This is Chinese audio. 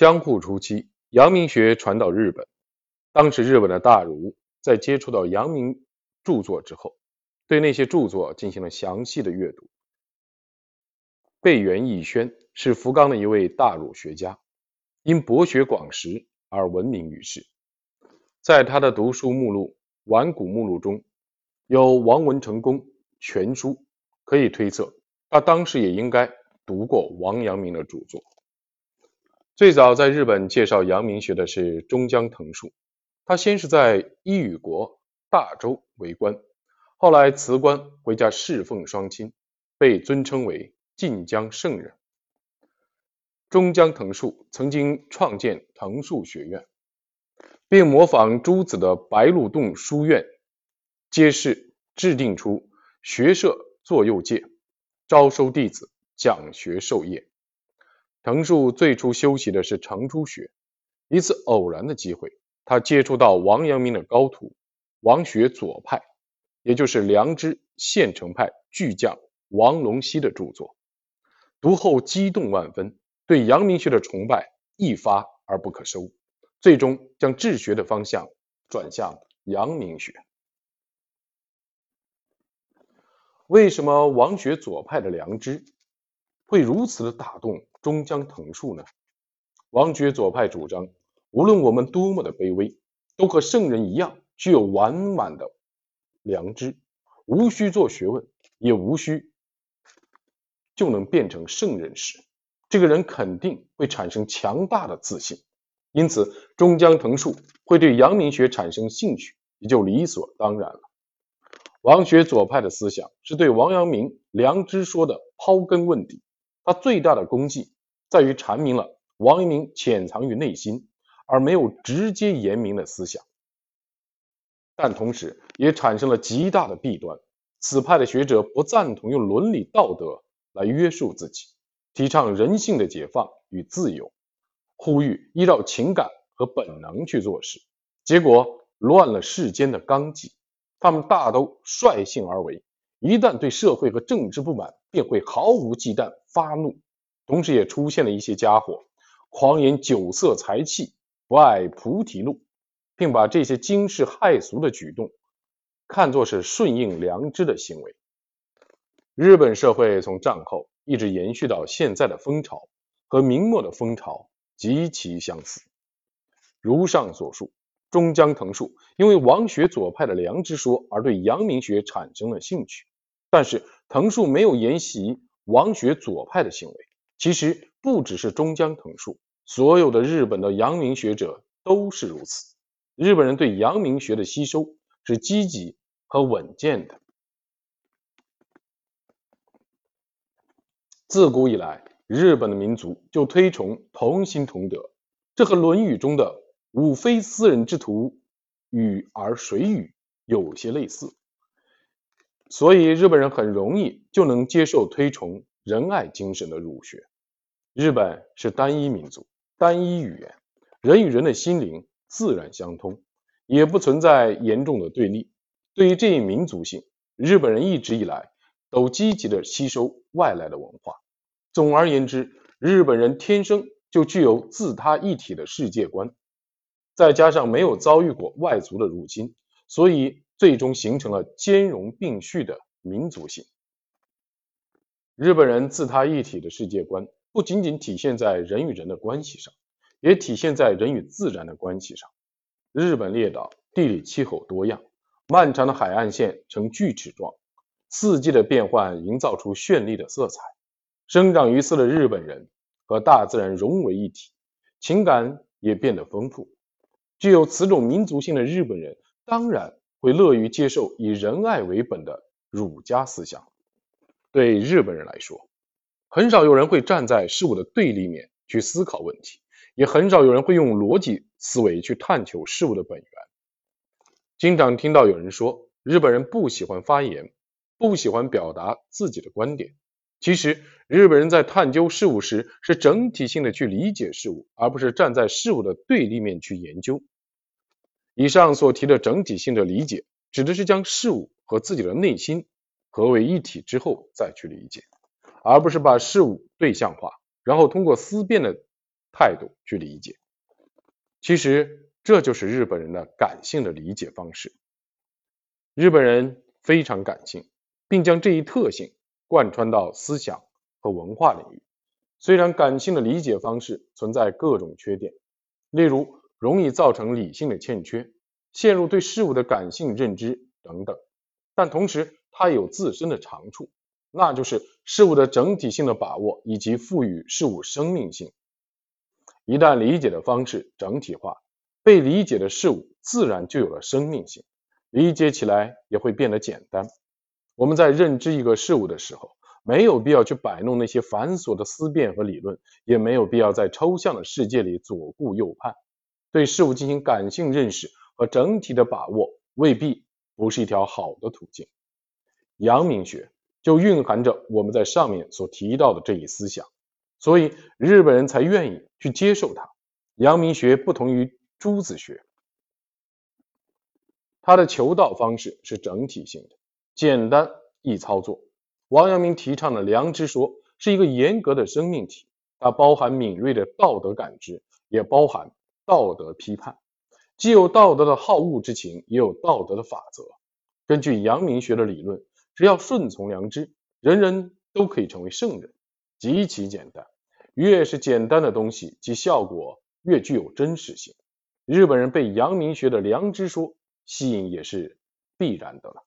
江户初期，阳明学传到日本。当时日本的大儒在接触到阳明著作之后，对那些著作进行了详细的阅读。贝原义轩是福冈的一位大儒学家，因博学广识而闻名于世。在他的读书目录《晚古目录》中有《王文成公全书》，可以推测他当时也应该读过王阳明的著作。最早在日本介绍阳明学的是中江藤树，他先是在伊予国大州为官，后来辞官回家侍奉双亲，被尊称为晋江圣人。中江藤树曾经创建藤树学院，并模仿朱子的白鹿洞书院，揭示制定出学社作右介，招收弟子讲学授业。程树最初修习的是程朱学，一次偶然的机会，他接触到王阳明的高徒王学左派，也就是良知县城派巨匠王龙溪的著作，读后激动万分，对阳明学的崇拜一发而不可收，最终将治学的方向转向阳明学。为什么王学左派的良知会如此的打动？中江藤树呢？王觉左派主张，无论我们多么的卑微，都和圣人一样，具有完满的良知，无需做学问，也无需就能变成圣人时，这个人肯定会产生强大的自信。因此，中江藤树会对阳明学产生兴趣，也就理所当然了。王学左派的思想是对王阳明良知说的刨根问底。他最大的功绩在于阐明了王阳明潜藏于内心而没有直接言明的思想，但同时也产生了极大的弊端。此派的学者不赞同用伦理道德来约束自己，提倡人性的解放与自由，呼吁依照情感和本能去做事，结果乱了世间的纲纪。他们大都率性而为，一旦对社会和政治不满。便会毫无忌惮发怒，同时也出现了一些家伙狂言酒色财气，不爱菩提路，并把这些惊世骇俗的举动看作是顺应良知的行为。日本社会从战后一直延续到现在的风潮，和明末的风潮极其相似。如上所述，中江藤树因为王学左派的良知说而对阳明学产生了兴趣。但是藤树没有沿袭王学左派的行为，其实不只是中江藤树，所有的日本的阳明学者都是如此。日本人对阳明学的吸收是积极和稳健的。自古以来，日本的民族就推崇同心同德，这和《论语》中的“吾非斯人之徒，与而谁与”有些类似。所以日本人很容易就能接受推崇仁爱精神的儒学。日本是单一民族、单一语言，人与人的心灵自然相通，也不存在严重的对立。对于这一民族性，日本人一直以来都积极的吸收外来的文化。总而言之，日本人天生就具有自他一体的世界观，再加上没有遭遇过外族的入侵，所以。最终形成了兼容并蓄的民族性。日本人自他一体的世界观，不仅仅体现在人与人的关系上，也体现在人与自然的关系上。日本列岛地理气候多样，漫长的海岸线呈锯齿状，四季的变换营造出绚丽的色彩。生长于此的日本人和大自然融为一体，情感也变得丰富。具有此种民族性的日本人，当然。会乐于接受以仁爱为本的儒家思想。对日本人来说，很少有人会站在事物的对立面去思考问题，也很少有人会用逻辑思维去探求事物的本源。经常听到有人说，日本人不喜欢发言，不喜欢表达自己的观点。其实，日本人在探究事物时，是整体性的去理解事物，而不是站在事物的对立面去研究。以上所提的整体性的理解，指的是将事物和自己的内心合为一体之后再去理解，而不是把事物对象化，然后通过思辨的态度去理解。其实这就是日本人的感性的理解方式。日本人非常感性，并将这一特性贯穿到思想和文化领域。虽然感性的理解方式存在各种缺点，例如容易造成理性的欠缺，陷入对事物的感性认知等等，但同时它有自身的长处，那就是事物的整体性的把握以及赋予事物生命性。一旦理解的方式整体化，被理解的事物自然就有了生命性，理解起来也会变得简单。我们在认知一个事物的时候，没有必要去摆弄那些繁琐的思辨和理论，也没有必要在抽象的世界里左顾右盼。对事物进行感性认识和整体的把握，未必不是一条好的途径。阳明学就蕴含着我们在上面所提到的这一思想，所以日本人才愿意去接受它。阳明学不同于朱子学，它的求道方式是整体性的，简单易操作。王阳明提倡的良知说是一个严格的生命体，它包含敏锐的道德感知，也包含道德批判，既有道德的好恶之情，也有道德的法则。根据阳明学的理论，只要顺从良知，人人都可以成为圣人，极其简单。越是简单的东西，其效果越具有真实性。日本人被阳明学的良知说吸引，也是必然的了。